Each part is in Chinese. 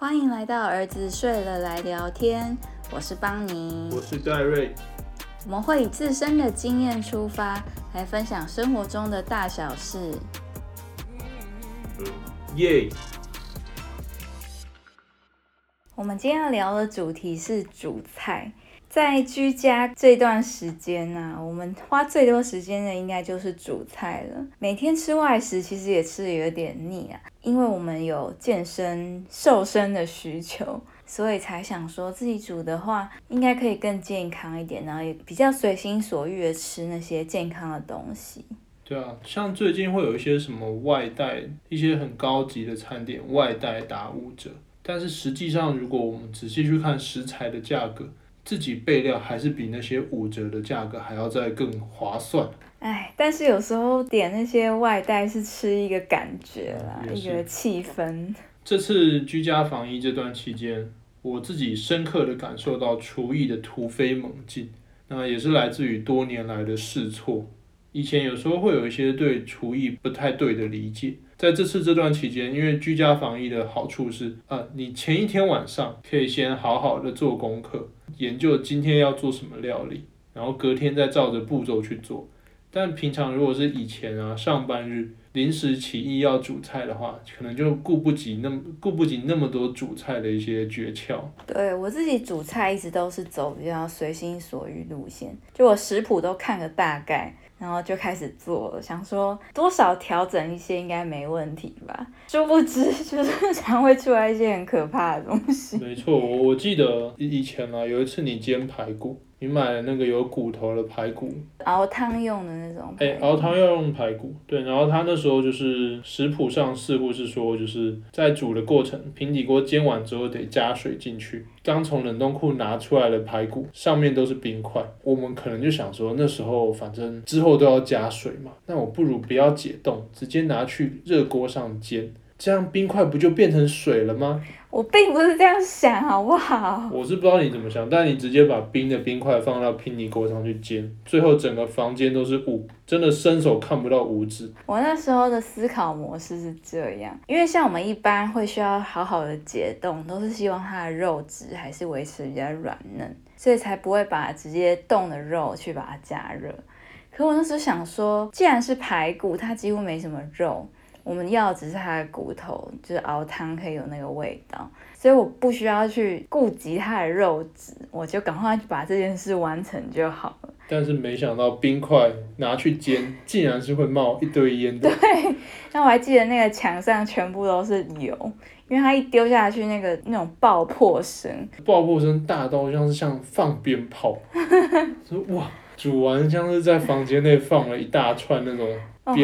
欢迎来到儿子睡了来聊天，我是邦尼，我是戴瑞。我们会以自身的经验出发，来分享生活中的大小事。耶！我们今天要聊的主题是煮菜。在居家这段时间呢，我们花最多时间的应该就是煮菜了。每天吃外食，其实也吃的有点腻啊，因为我们有健身瘦身的需求，所以才想说自己煮的话，应该可以更健康一点，然后也比较随心所欲的吃那些健康的东西。对啊，像最近会有一些什么外带，一些很高级的餐点外带打五折，但是实际上如果我们仔细去看食材的价格。自己备料还是比那些五折的价格还要再更划算。哎，但是有时候点那些外带是吃一个感觉啦，一个气氛。这次居家防疫这段期间，我自己深刻的感受到厨艺的突飞猛进，那也是来自于多年来的试错。以前有时候会有一些对厨艺不太对的理解。在这次这段期间，因为居家防疫的好处是，呃，你前一天晚上可以先好好的做功课，研究今天要做什么料理，然后隔天再照着步骤去做。但平常如果是以前啊，上班日临时起意要煮菜的话，可能就顾不及那么顾不及那么多煮菜的一些诀窍。对我自己煮菜一直都是走比较随心所欲路线，就我食谱都看个大概。然后就开始做了，想说多少调整一些应该没问题吧，殊不知就是 常会出来一些很可怕的东西。没错，我我记得以前啊，有一次你煎排骨。你买了那个有骨头的排骨，熬汤用的那种。哎，熬汤要用排骨，对。然后他那时候就是食谱上似乎是说，就是在煮的过程，平底锅煎完之后得加水进去。刚从冷冻库拿出来的排骨上面都是冰块，我们可能就想说，那时候反正之后都要加水嘛，那我不如不要解冻，直接拿去热锅上煎。这样冰块不就变成水了吗？我并不是这样想，好不好？我是不知道你怎么想，但你直接把冰的冰块放到平底锅上去煎，最后整个房间都是雾，真的伸手看不到五指。我那时候的思考模式是这样，因为像我们一般会需要好好的解冻，都是希望它的肉质还是维持比较软嫩，所以才不会把直接冻的肉去把它加热。可我那时候想说，既然是排骨，它几乎没什么肉。我们要只是它的骨头，就是熬汤可以有那个味道，所以我不需要去顾及它的肉质，我就赶快把这件事完成就好了。但是没想到冰块拿去煎，竟然是会冒一堆烟的。对，那我还记得那个墙上全部都是油，因为它一丢下去，那个那种爆破声，爆破声大到像是像放鞭炮，哇！煮完像是在房间内放了一大串那种。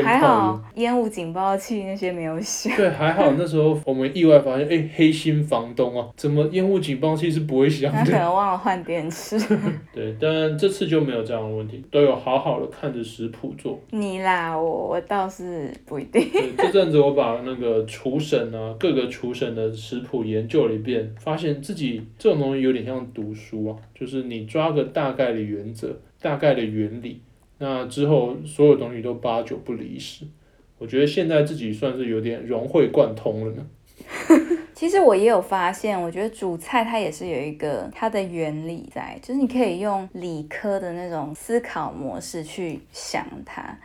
还好烟雾警报器那些没有响。对，还好那时候我们意外发现，哎，黑心房东啊，怎么烟雾警报器是不会响的？他可能忘了换电池。对，但这次就没有这样的问题，都有好好的看着食谱做。你啦，我我倒是不一定。这阵子我把那个厨神啊，各个厨神的食谱研究了一遍，发现自己这种东西有点像读书啊，就是你抓个大概的原则，大概的原理。那之后，所有东西都八九不离十。我觉得现在自己算是有点融会贯通了呢。其实我也有发现，我觉得煮菜它也是有一个它的原理在，就是你可以用理科的那种思考模式去想它。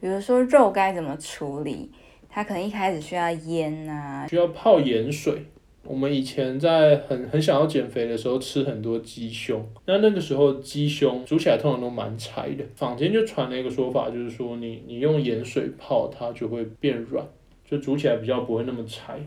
比如说肉该怎么处理，它可能一开始需要腌啊，需要泡盐水。我们以前在很很想要减肥的时候，吃很多鸡胸。那那个时候鸡胸煮起来通常都蛮柴的。坊间就传了一个说法，就是说你你用盐水泡它就会变软，就煮起来比较不会那么柴。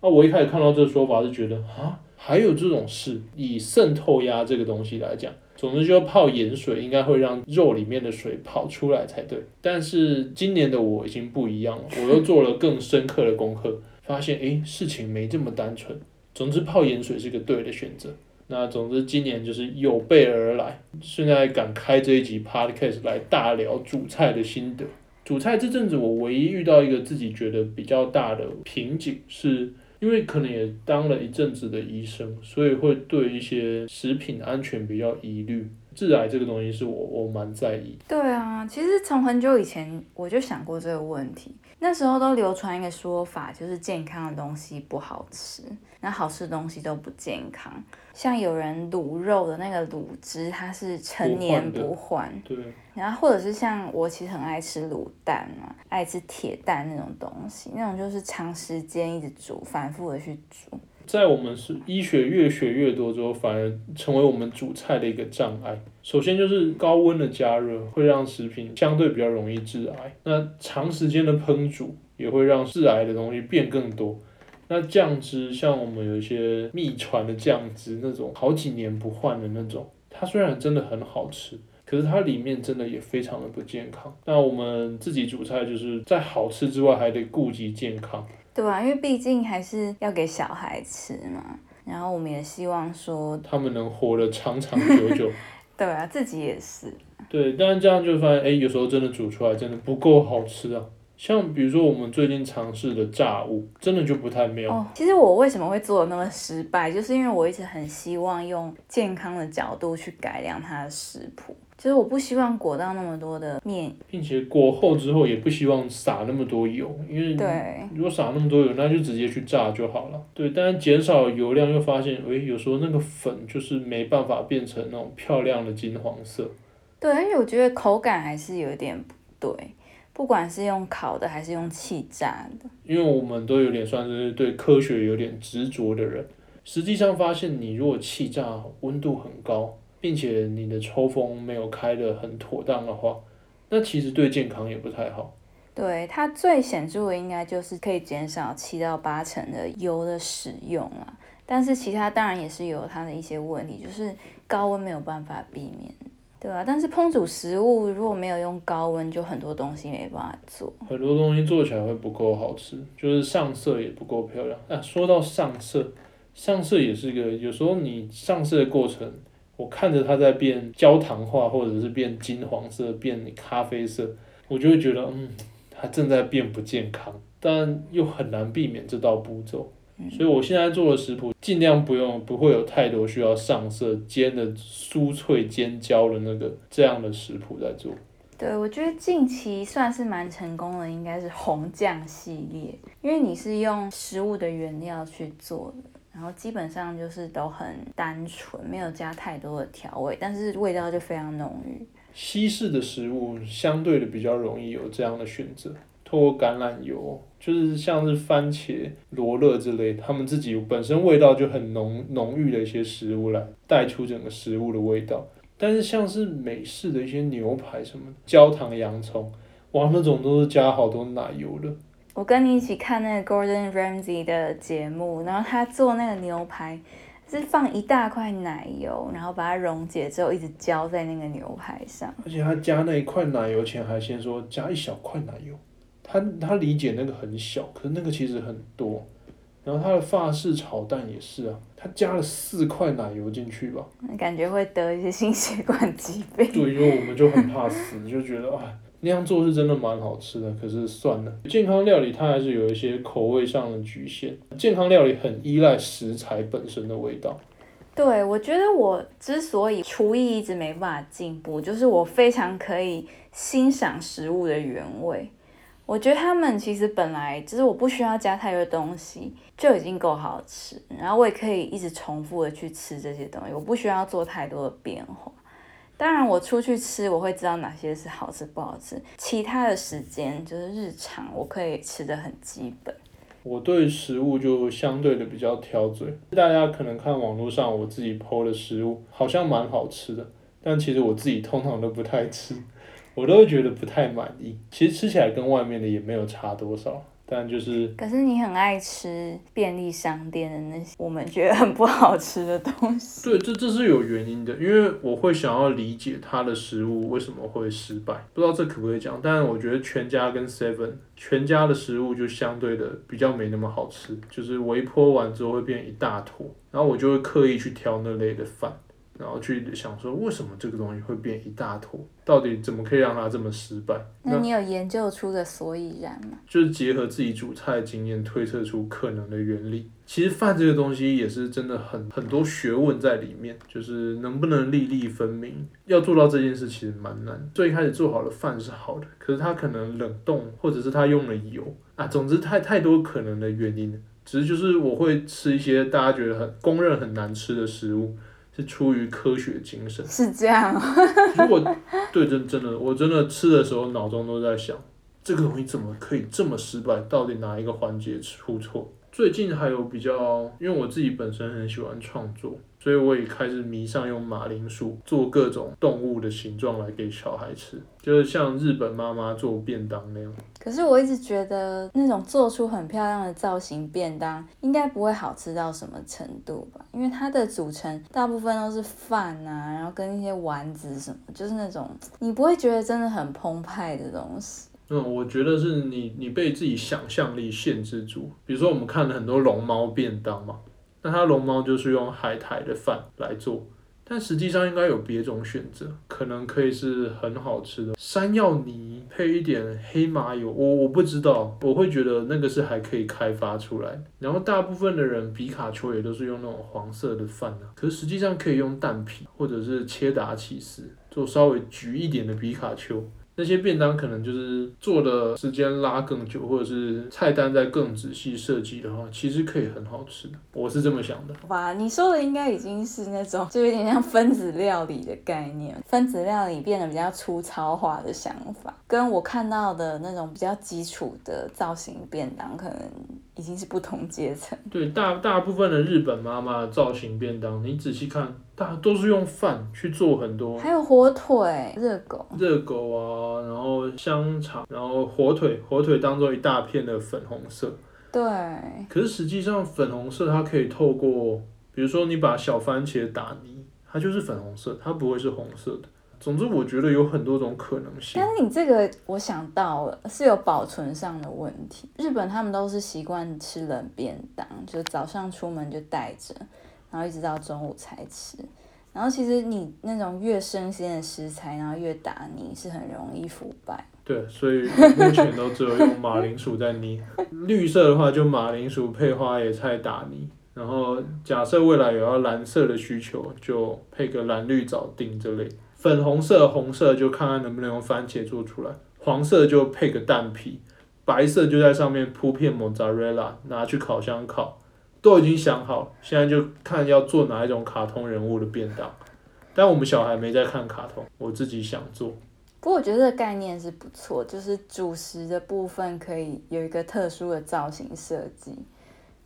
那我一开始看到这个说法是觉得啊，还有这种事？以渗透压这个东西来讲，总之就泡盐水应该会让肉里面的水跑出来才对。但是今年的我已经不一样了，我又做了更深刻的功课。发现诶，事情没这么单纯。总之，泡盐水是个对的选择。那总之，今年就是有备而来。现在敢开这一集 podcast 来大聊煮菜的心得。煮菜这阵子，我唯一遇到一个自己觉得比较大的瓶颈，是因为可能也当了一阵子的医生，所以会对一些食品安全比较疑虑。致癌这个东西是我我蛮在意。对啊，其实从很久以前我就想过这个问题。那时候都流传一个说法，就是健康的东西不好吃，那好吃的东西都不健康。像有人卤肉的那个卤汁，它是陈年不换。对。然后或者是像我其实很爱吃卤蛋嘛，爱吃铁蛋那种东西，那种就是长时间一直煮，反复的去煮。在我们是医学越学越多之后，反而成为我们煮菜的一个障碍。首先就是高温的加热会让食品相对比较容易致癌，那长时间的烹煮也会让致癌的东西变更多。那酱汁像我们有一些秘传的酱汁，那种好几年不换的那种，它虽然真的很好吃，可是它里面真的也非常的不健康。那我们自己煮菜就是在好吃之外，还得顾及健康。对啊，因为毕竟还是要给小孩吃嘛，然后我们也希望说他们能活得长长久久。对啊，自己也是。对，但是这样就发现，哎，有时候真的煮出来真的不够好吃啊。像比如说我们最近尝试的炸物，真的就不太妙。哦，其实我为什么会做的那么失败，就是因为我一直很希望用健康的角度去改良它的食谱。其实我不希望裹到那么多的面，并且裹厚之后也不希望撒那么多油，因为如果撒那么多油，那就直接去炸就好了。对，但是减少油量又发现，诶，有时候那个粉就是没办法变成那种漂亮的金黄色。对，而且我觉得口感还是有点不对，不管是用烤的还是用气炸的。因为我们都有点算是对科学有点执着的人，实际上发现你如果气炸温度很高。并且你的抽风没有开的很妥当的话，那其实对健康也不太好。对它最显著的应该就是可以减少七到八成的油的使用啊，但是其他当然也是有它的一些问题，就是高温没有办法避免，对吧？但是烹煮食物如果没有用高温，就很多东西没办法做，很多东西做起来会不够好吃，就是上色也不够漂亮。啊，说到上色，上色也是一个有时候你上色的过程。我看着它在变焦糖化，或者是变金黄色、变咖啡色，我就会觉得，嗯，它正在变不健康，但又很难避免这道步骤。所以我现在做的食谱，尽量不用，不会有太多需要上色、煎的酥脆、煎焦的那个这样的食谱在做。对，我觉得近期算是蛮成功的，应该是红酱系列，因为你是用食物的原料去做的。然后基本上就是都很单纯，没有加太多的调味，但是味道就非常浓郁。西式的食物相对的比较容易有这样的选择，透过橄榄油，就是像是番茄、罗勒之类，他们自己本身味道就很浓浓郁的一些食物来带出整个食物的味道。但是像是美式的一些牛排什么焦糖洋葱，哇，那种都是加好多奶油的。我跟你一起看那个 Gordon Ramsay 的节目，然后他做那个牛排是放一大块奶油，然后把它溶解之后一直浇在那个牛排上。而且他加那一块奶油前还先说加一小块奶油，他他理解那个很小，可是那个其实很多。然后他的法式炒蛋也是啊，他加了四块奶油进去吧，感觉会得一些心血管疾病。对，因为我们就很怕死，就觉得啊。那样做是真的蛮好吃的，可是算了，健康料理它还是有一些口味上的局限。健康料理很依赖食材本身的味道。对，我觉得我之所以厨艺一直没办法进步，就是我非常可以欣赏食物的原味。我觉得他们其实本来就是我不需要加太多东西就已经够好吃，然后我也可以一直重复的去吃这些东西，我不需要做太多的变化。当然，我出去吃，我会知道哪些是好吃不好吃。其他的时间就是日常，我可以吃的很基本。我对食物就相对的比较挑嘴。大家可能看网络上我自己剖的食物，好像蛮好吃的，但其实我自己通常都不太吃，我都会觉得不太满意。其实吃起来跟外面的也没有差多少。但就是，可是你很爱吃便利商店的那些我们觉得很不好吃的东西。对，这这是有原因的，因为我会想要理解它的食物为什么会失败。不知道这可不可以讲，但我觉得全家跟 Seven 全家的食物就相对的比较没那么好吃，就是微波完之后会变一大坨，然后我就会刻意去挑那类的饭。然后去想说为什么这个东西会变一大坨，到底怎么可以让它这么失败？那你有研究出个所以然吗？就是结合自己煮菜的经验推测出可能的原理。其实饭这个东西也是真的很很多学问在里面，就是能不能粒粒分明，要做到这件事其实蛮难。最开始做好的饭是好的，可是它可能冷冻，或者是它用了油啊，总之太太多可能的原因。只是就是我会吃一些大家觉得很公认很难吃的食物，是出于科学精神。是这样。如果对真真的，我真的吃的时候脑中都在想，这个东西怎么可以这么失败？到底哪一个环节出错？最近还有比较，因为我自己本身很喜欢创作，所以我也开始迷上用马铃薯做各种动物的形状来给小孩吃，就是像日本妈妈做便当那样。可是我一直觉得那种做出很漂亮的造型便当，应该不会好吃到什么程度吧？因为它的组成大部分都是饭啊，然后跟一些丸子什么，就是那种你不会觉得真的很澎湃的东西。嗯，我觉得是你你被自己想象力限制住。比如说，我们看了很多龙猫便当嘛，那它龙猫就是用海苔的饭来做，但实际上应该有别种选择，可能可以是很好吃的山药泥配一点黑麻油。我我不知道，我会觉得那个是还可以开发出来。然后大部分的人皮卡丘也都是用那种黄色的饭啊，可是实际上可以用蛋皮或者是切达起司做稍微橘一点的皮卡丘。那些便当可能就是做的时间拉更久，或者是菜单再更仔细设计的话，其实可以很好吃的。我是这么想的。哇，你说的应该已经是那种就有点像分子料理的概念，分子料理变得比较粗糙化的想法，跟我看到的那种比较基础的造型便当，可能已经是不同阶层。对，大大部分的日本妈妈造型便当，你仔细看。大都是用饭去做很多，还有火腿、热狗、热狗啊，然后香肠，然后火腿，火腿当做一大片的粉红色。对。可是实际上粉红色它可以透过，比如说你把小番茄打泥，它就是粉红色，它不会是红色的。总之我觉得有很多种可能性。但是你这个我想到了，是有保存上的问题。日本他们都是习惯吃冷便当，就是早上出门就带着。然后一直到中午才吃，然后其实你那种越生鲜的食材，然后越打泥是很容易腐败。对，所以目前都只有用马铃薯在泥。绿色的话就马铃薯配花椰菜打泥，然后假设未来有要蓝色的需求，就配个蓝绿藻丁这类。粉红色、红色就看看能不能用番茄做出来，黄色就配个蛋皮，白色就在上面铺片 mozzarella，拿去烤箱烤。都已经想好，现在就看要做哪一种卡通人物的便当。但我们小孩没在看卡通，我自己想做。不过我觉得这个概念是不错，就是主食的部分可以有一个特殊的造型设计，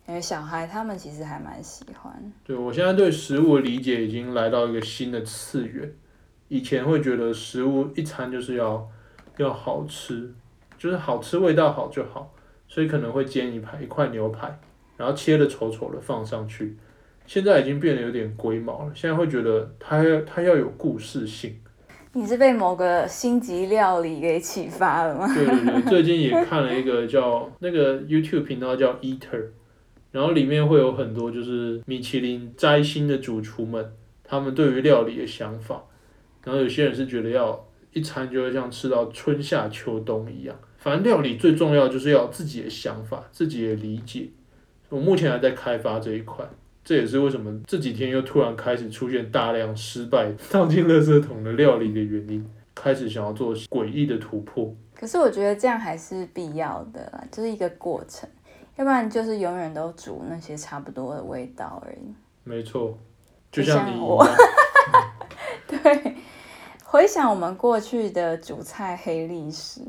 因为小孩他们其实还蛮喜欢。对我现在对食物的理解已经来到一个新的次元。以前会觉得食物一餐就是要要好吃，就是好吃味道好就好，所以可能会煎一排一块牛排。然后切的丑丑的放上去，现在已经变得有点龟毛了。现在会觉得它要它要有故事性。你是被某个星级料理给启发了吗？对对对，最近也看了一个叫那个 YouTube 频道叫 Eater，然后里面会有很多就是米其林摘星的主厨们，他们对于料理的想法。然后有些人是觉得要一餐就会像吃到春夏秋冬一样，反正料理最重要就是要自己的想法，自己的理解。我目前还在开发这一块，这也是为什么这几天又突然开始出现大量失败放进垃圾桶的料理的原因，开始想要做诡异的突破。可是我觉得这样还是必要的啦，就是一个过程，要不然就是永远都煮那些差不多的味道而已。没错，就像你我，对，回想我们过去的主菜黑历史。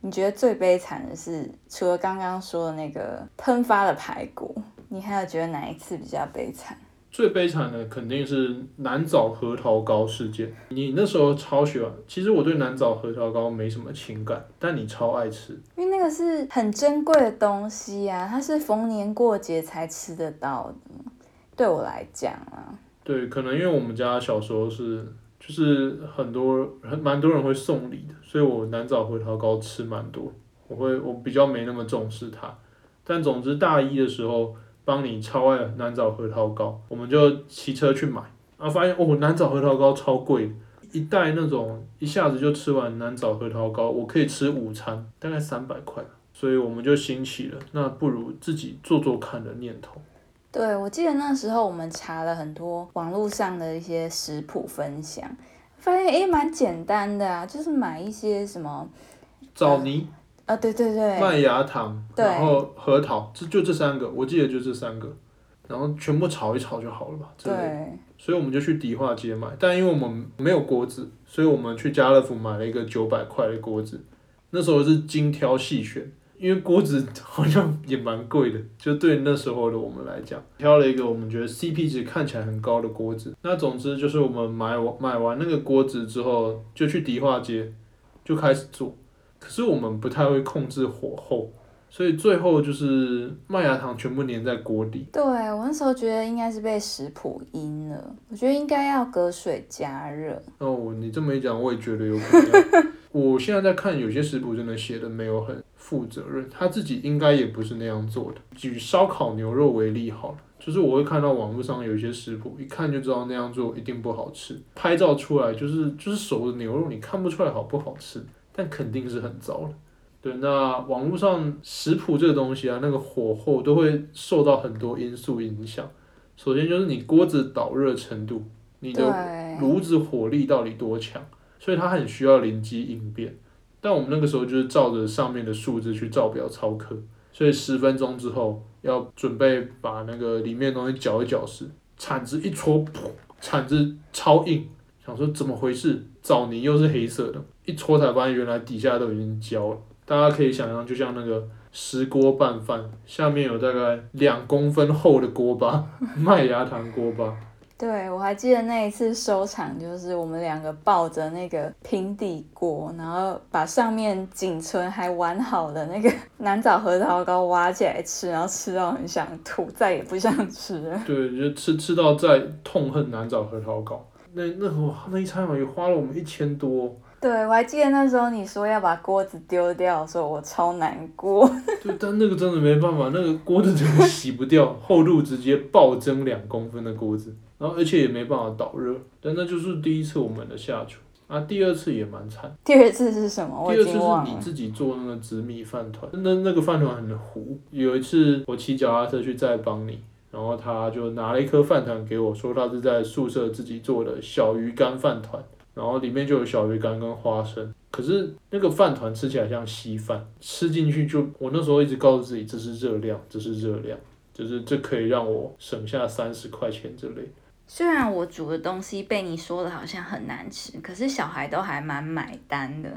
你觉得最悲惨的是，除了刚刚说的那个喷发的排骨，你还有觉得哪一次比较悲惨？最悲惨的肯定是南枣核桃糕事件。你那时候超喜欢，其实我对南枣核桃糕没什么情感，但你超爱吃，因为那个是很珍贵的东西呀，它是逢年过节才吃得到的。对我来讲啊，对，可能因为我们家小时候是。就是很多很蛮多人会送礼的，所以我南枣核桃糕吃蛮多。我会我比较没那么重视它，但总之大一的时候帮你超爱南枣核桃糕，我们就骑车去买，然后发现哦，南枣核桃糕超贵，一袋那种一下子就吃完南枣核桃糕，我可以吃午餐，大概三百块，所以我们就兴起了，那不如自己做做看的念头。对，我记得那时候我们查了很多网络上的一些食谱分享，发现诶蛮简单的啊，就是买一些什么枣泥、啊，对对对，麦芽糖，然后核桃，这就这三个，我记得就这三个，然后全部炒一炒就好了吧？对，所以我们就去迪化街买，但因为我们没有锅子，所以我们去家乐福买了一个九百块的锅子。那时候是精挑细选，因为锅子好像也蛮贵的，就对那时候的我们来讲，挑了一个我们觉得 CP 值看起来很高的锅子。那总之就是我们买完买完那个锅子之后，就去迪化街就开始做，可是我们不太会控制火候。所以最后就是麦芽糖全部粘在锅底，对我那时候觉得应该是被食谱阴了，我觉得应该要隔水加热。哦，你这么一讲，我也觉得有可能。我现在在看有些食谱真的写的没有很负责任，他自己应该也不是那样做的。举烧烤牛肉为例好了，就是我会看到网络上有一些食谱，一看就知道那样做一定不好吃，拍照出来就是就是熟的牛肉，你看不出来好不好吃，但肯定是很糟的。对，那网络上食谱这个东西啊，那个火候都会受到很多因素影响。首先就是你锅子导热程度，你的，炉子火力到底多强，所以它很需要灵机应变。但我们那个时候就是照着上面的数字去照表操课，所以十分钟之后要准备把那个里面的东西搅一搅时，铲子一戳，噗，铲子超硬，想说怎么回事？枣泥又是黑色的，一戳才发现原来底下都已经焦了。大家可以想象，就像那个石锅拌饭，下面有大概两公分厚的锅巴，麦芽糖锅巴。对，我还记得那一次收场，就是我们两个抱着那个平底锅，然后把上面仅存还完好的那个 南枣核桃糕挖起来吃，然后吃到很想吐，再也不想吃了。对，就吃吃到再痛恨南枣核桃糕。那那哇，那一餐也花了我们一千多。对，我还记得那时候你说要把锅子丢掉的时候，我超难过。对，但那个真的没办法，那个锅子真的洗不掉，厚度直接暴增两公分的锅子，然后而且也没办法导热。但那就是第一次我们的下厨啊，第二次也蛮惨。第二次是什么？第二次。是你自己做那个紫米饭团，那那个饭团很糊。有一次我骑脚踏车去再帮你，然后他就拿了一颗饭团给我，说他是在宿舍自己做的小鱼干饭团，然后里面就有小鱼干跟花生。可是那个饭团吃起来像稀饭，吃进去就我那时候一直告诉自己这是热量，这是热量，就是这可以让我省下三十块钱之类。虽然我煮的东西被你说的好像很难吃，可是小孩都还蛮买单的，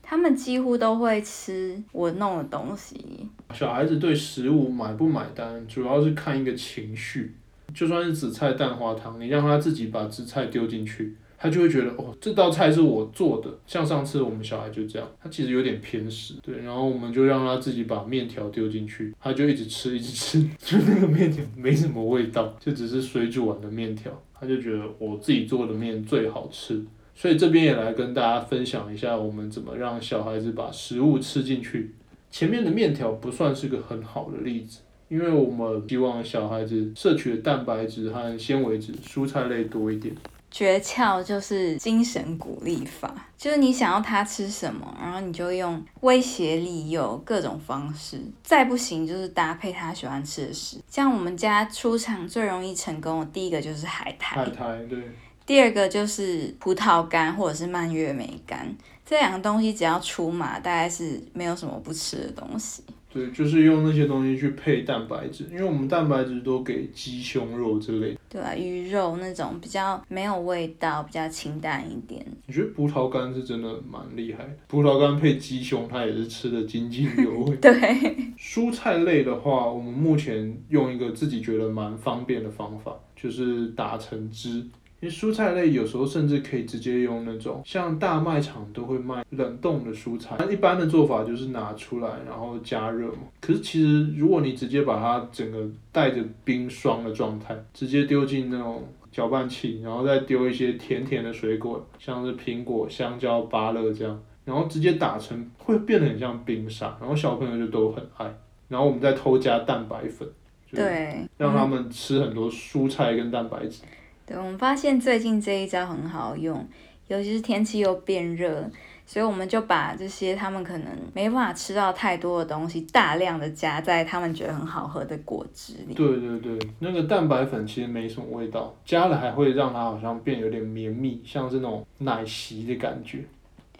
他们几乎都会吃我弄的东西。小孩子对食物买不买单，主要是看一个情绪。就算是紫菜蛋花汤，你让他自己把紫菜丢进去，他就会觉得哦，这道菜是我做的。像上次我们小孩就这样，他其实有点偏食，对，然后我们就让他自己把面条丢进去，他就一直吃，一直吃，就那个面条没什么味道，就只是水煮完的面条，他就觉得我自己做的面最好吃。所以这边也来跟大家分享一下，我们怎么让小孩子把食物吃进去。前面的面条不算是个很好的例子，因为我们希望小孩子摄取的蛋白质和纤维质、蔬菜类多一点。诀窍就是精神鼓励法，就是你想要他吃什么，然后你就用威胁利诱各种方式，再不行就是搭配他喜欢吃的食。像我们家出场最容易成功的第一个就是海苔，海苔对，第二个就是葡萄干或者是蔓越莓干，这两个东西只要出马，大概是没有什么不吃的东西。对，就是用那些东西去配蛋白质，因为我们蛋白质都给鸡胸肉之类的。对啊，鱼肉那种比较没有味道，比较清淡一点。我觉得葡萄干是真的蛮厉害的，葡萄干配鸡胸，它也是吃的津津有味。对，蔬菜类的话，我们目前用一个自己觉得蛮方便的方法，就是打成汁。因为蔬菜类有时候甚至可以直接用那种像大卖场都会卖冷冻的蔬菜，那一般的做法就是拿出来然后加热嘛。可是其实如果你直接把它整个带着冰霜的状态，直接丢进那种搅拌器，然后再丢一些甜甜的水果，像是苹果、香蕉、芭乐这样，然后直接打成会变得很像冰沙，然后小朋友就都很爱。然后我们再偷加蛋白粉，就是对，让他们吃很多蔬菜跟蛋白质。对，我们发现最近这一招很好用，尤其是天气又变热，所以我们就把这些他们可能没办法吃到太多的东西，大量的加在他们觉得很好喝的果汁里。对对对，那个蛋白粉其实没什么味道，加了还会让它好像变有点绵密，像是那种奶昔的感觉。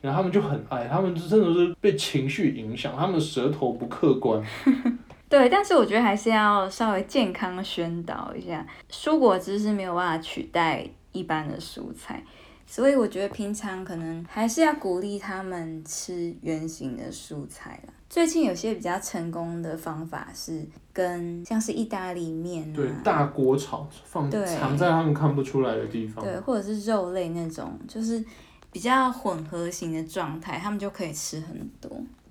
然后他们就很爱，他们真的是被情绪影响，他们舌头不客观。对，但是我觉得还是要稍微健康宣导一下，蔬果汁是没有办法取代一般的蔬菜，所以我觉得平常可能还是要鼓励他们吃圆形的蔬菜啦。最近有些比较成功的方法是跟像是意大利面对，啊，大锅炒放对藏在他们看不出来的地方。对，或者是肉类那种，就是比较混合型的状态，他们就可以吃很多。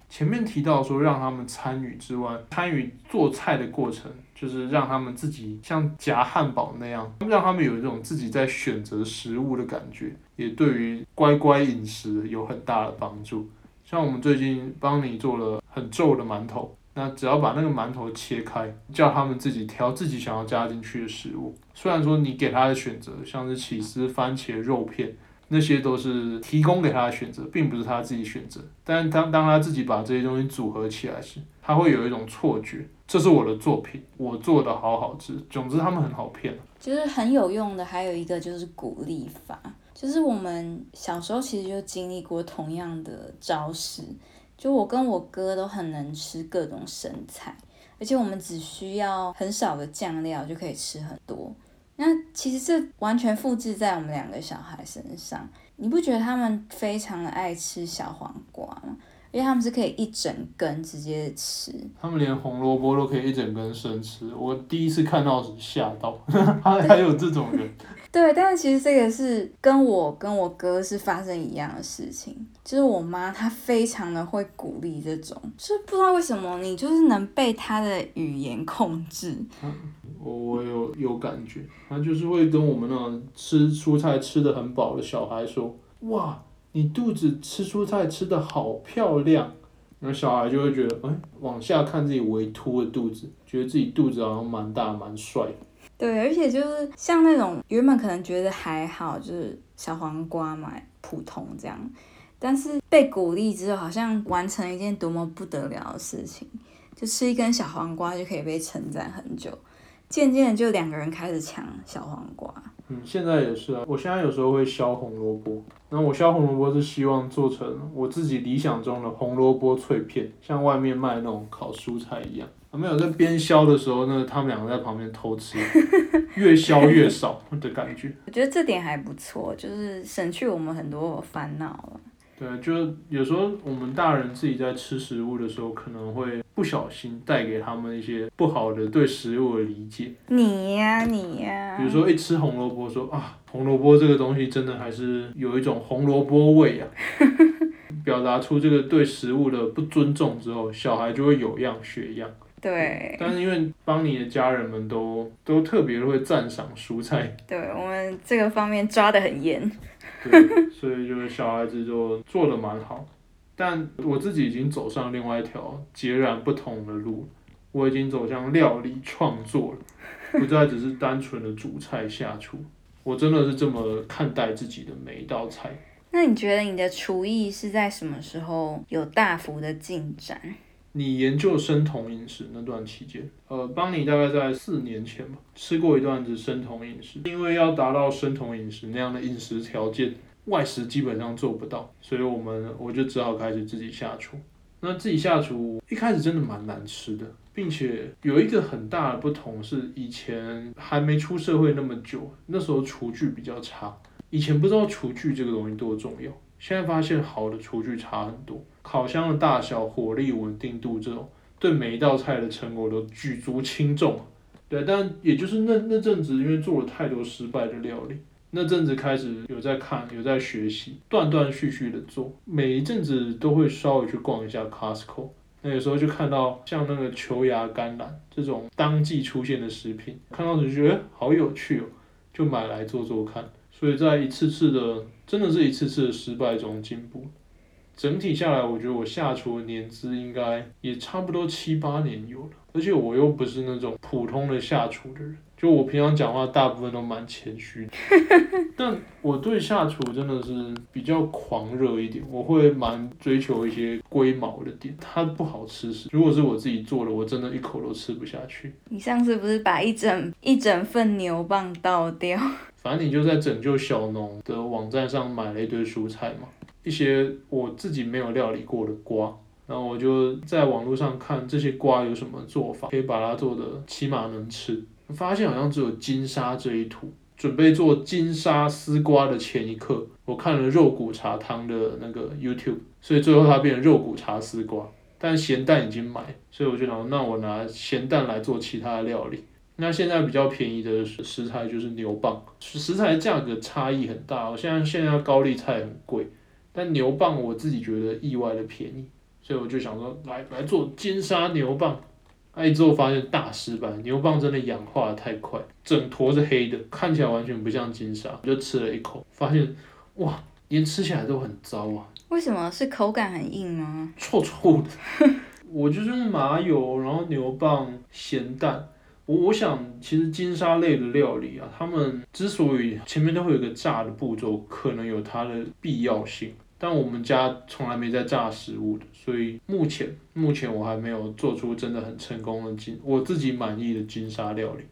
前面提到说让他们参与之外，参与做菜的过程，就是让他们自己像夹汉堡那样，让他们有一种自己在选择食物的感觉，也对于乖乖饮食有很大的帮助。像我们最近帮你做了很皱的馒头，那只要把那个馒头切开，叫他们自己挑自己想要加进去的食物。虽然说你给他的选择像是起司、番茄、肉片，那些都是提供给他的选择，并不是他自己选择。但当当他自己把这些东西组合起来时，他会有一种错觉，这是我的作品，我做的好好吃。总之，他们很好骗。就是很有用的，还有一个就是鼓励法，就是我们小时候其实就经历过同样的招式，就我跟我哥都很能吃各种生菜，而且我们只需要很少的酱料就可以吃很多。那其实这完全复制在我们两个小孩身上，你不觉得他们非常的爱吃小黄瓜吗？因为他们是可以一整根直接吃，他们连红萝卜都可以一整根生吃，我第一次看到时吓到，还还有这种人。对，但是其实这个是跟我跟我哥是发生一样的事情，就是我妈她非常的会鼓励这种，就是不知道为什么你就是能被她的语言控制，我有有感觉，他就是会跟我们那种吃蔬菜吃的很饱的小孩说，哇，你肚子吃蔬菜吃的好漂亮，然后小孩就会觉得，哎，往下看自己微凸的肚子，觉得自己肚子好像蛮大蛮帅。对，而且就是像那种原本可能觉得还好，就是小黄瓜嘛，普通这样，但是被鼓励之后，好像完成一件多么不得了的事情，就吃一根小黄瓜就可以被称赞很久，渐渐的就两个人开始抢小黄瓜。嗯，现在也是啊。我现在有时候会削红萝卜，那我削红萝卜是希望做成我自己理想中的红萝卜脆片，像外面卖那种烤蔬菜一样。啊没有在边削的时候呢，他们两个在旁边偷吃，越削越少的感觉。我觉得这点还不错，就是省去我们很多烦恼了。对，就有时候我们大人自己在吃食物的时候，可能会不小心带给他们一些不好的对食物的理解。你呀、你呀、比如说一吃红萝卜说啊，红萝卜这个东西真的还是有一种红萝卜味啊，表达出这个对食物的不尊重之后，小孩就会有样学样。对但是因为帮你的家人们都都特别会赞赏蔬菜，对，我们这个方面抓得很严。对，所以就是小孩子就做的蛮好。但我自己已经走上另外一条截然不同的路，我已经走向料理创作了，不再只是单纯的煮菜下厨。我真的是这么看待自己的每一道菜。那你觉得你的厨艺是在什么时候有大幅的进展？你研究生酮饮食那段期间，呃，邦尼大概在四年前吧，吃过一段子生酮饮食，因为要达到生酮饮食那样的饮食条件，外食基本上做不到，所以我们我就只好开始自己下厨。那自己下厨一开始真的蛮难吃的，并且有一个很大的不同是，以前还没出社会那么久，那时候厨具比较差，以前不知道厨具这个东西多重要，现在发现好的厨具差很多。烤箱的大小、火力稳定度这种，对每一道菜的成果都举足轻重。对，但也就是那那阵子，因为做了太多失败的料理，那阵子开始有在看，有在学习，断断续续的做。每一阵子都会稍微去逛一下 Costco，那有时候就看到像那个球芽甘蓝这种当季出现的食品，看到时就觉得好有趣哦，就买来做做看。所以在一次次的，真的是一次次的失败中进步。整体下来，我觉得我下厨的年资应该也差不多七八年有了，而且我又不是那种普通的下厨的人，就我平常讲话大部分都蛮谦虚的，但我对下厨真的是比较狂热一点，我会蛮追求一些龟毛的点。它不好吃是，如果是我自己做的，我真的一口都吃不下去。你上次不是把一整一整份牛蒡倒掉？反正你就在拯救小农的网站上买了一堆蔬菜嘛，一些我自己没有料理过的瓜。然后我就在网络上看这些瓜有什么做法，可以把它做的起码能吃。发现好像只有金沙这一途。准备做金沙丝瓜的前一刻，我看了肉骨茶汤的那个 YouTube，所以最后它变成肉骨茶丝瓜。但咸蛋已经买，所以我就想，那我拿咸蛋来做其他的料理。那现在比较便宜的食材就是牛蒡，食材价格差异很大。我现在现在高丽菜很贵，但牛蒡我自己觉得意外的便宜。所以我就想说，来来做金沙牛蒡，哎，之后发现大失败，牛蒡真的氧化的太快，整坨是黑的，看起来完全不像金沙。我就吃了一口，发现哇，连吃起来都很糟啊！为什么是口感很硬吗？臭臭的。我就是用麻油，然后牛蒡、咸蛋。我我想，其实金沙类的料理啊，他们之所以前面都会有一个炸的步骤，可能有它的必要性。但我们家从来没在炸食物的，所以目前目前我还没有做出真的很成功的金我自己满意的金沙料理。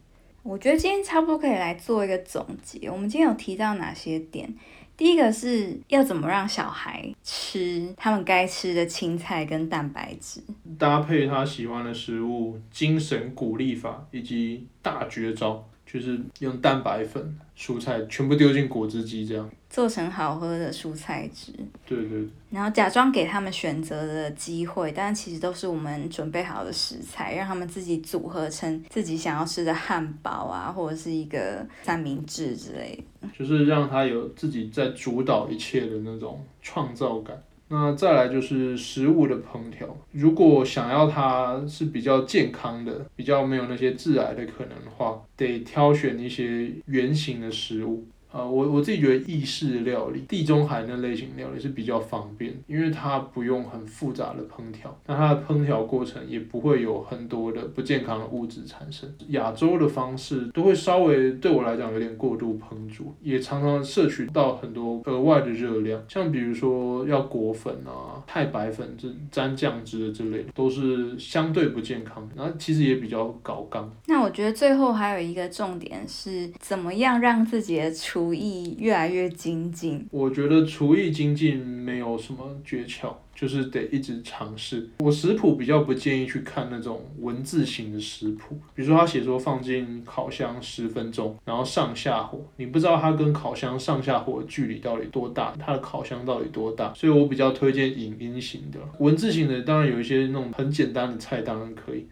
我觉得今天差不多可以来做一个总结。我们今天有提到哪些点？第一个是要怎么让小孩吃他们该吃的青菜跟蛋白质，搭配他喜欢的食物，精神鼓励法以及大绝招。就是用蛋白粉、蔬菜全部丢进果汁机，这样做成好喝的蔬菜汁。对对。然后假装给他们选择的机会，但其实都是我们准备好的食材，让他们自己组合成自己想要吃的汉堡啊，或者是一个三明治之类的。就是让他有自己在主导一切的那种创造感。那再来就是食物的烹调，如果想要它是比较健康的，比较没有那些致癌的可能的话，得挑选一些圆形的食物。呃，我我自己觉得意式料理、地中海那类型料理是比较方便，因为它不用很复杂的烹调，那它的烹调过程也不会有很多的不健康的物质产生。亚洲的方式都会稍微对我来讲有点过度烹煮，也常常摄取到很多额外的热量，像比如说要裹粉啊、太白粉这沾酱汁的之类的，都是相对不健康，然后其实也比较搞纲。那我觉得最后还有一个重点是，怎么样让自己的厨厨艺越来越精进，我觉得厨艺精进没有什么诀窍，就是得一直尝试。我食谱比较不建议去看那种文字型的食谱，比如说他写说放进烤箱十分钟，然后上下火，你不知道它跟烤箱上下火的距离到底多大，它的烤箱到底多大，所以我比较推荐影音型的。文字型的当然有一些那种很简单的菜当然可以。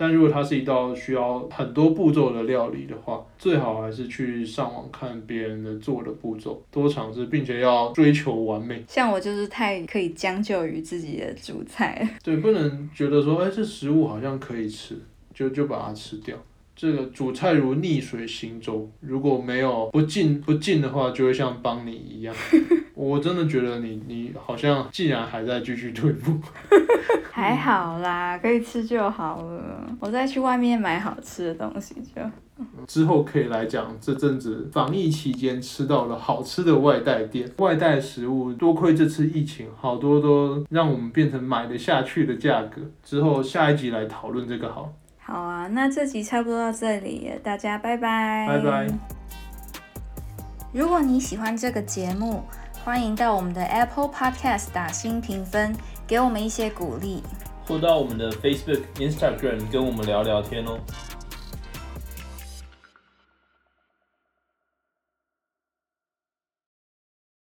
但如果它是一道需要很多步骤的料理的话，最好还是去上网看别人的做的步骤，多尝试，并且要追求完美。像我就是太可以将就于自己的主菜，对，不能觉得说，哎，这食物好像可以吃，就就把它吃掉。这个煮菜如逆水行舟，如果没有不进不进的话，就会像帮你一样。我真的觉得你你好像竟然还在继续退步，还好啦，可以吃就好了。我再去外面买好吃的东西就。之后可以来讲这阵子防疫期间吃到了好吃的外带店，外带食物多亏这次疫情，好多都让我们变成买得下去的价格。之后下一集来讨论这个好。好啊，那这集差不多到这里，大家拜拜。拜拜。如果你喜欢这个节目，欢迎到我们的 Apple Podcast 打新评分，给我们一些鼓励，或到我们的 Facebook、Instagram 跟我们聊聊天哦。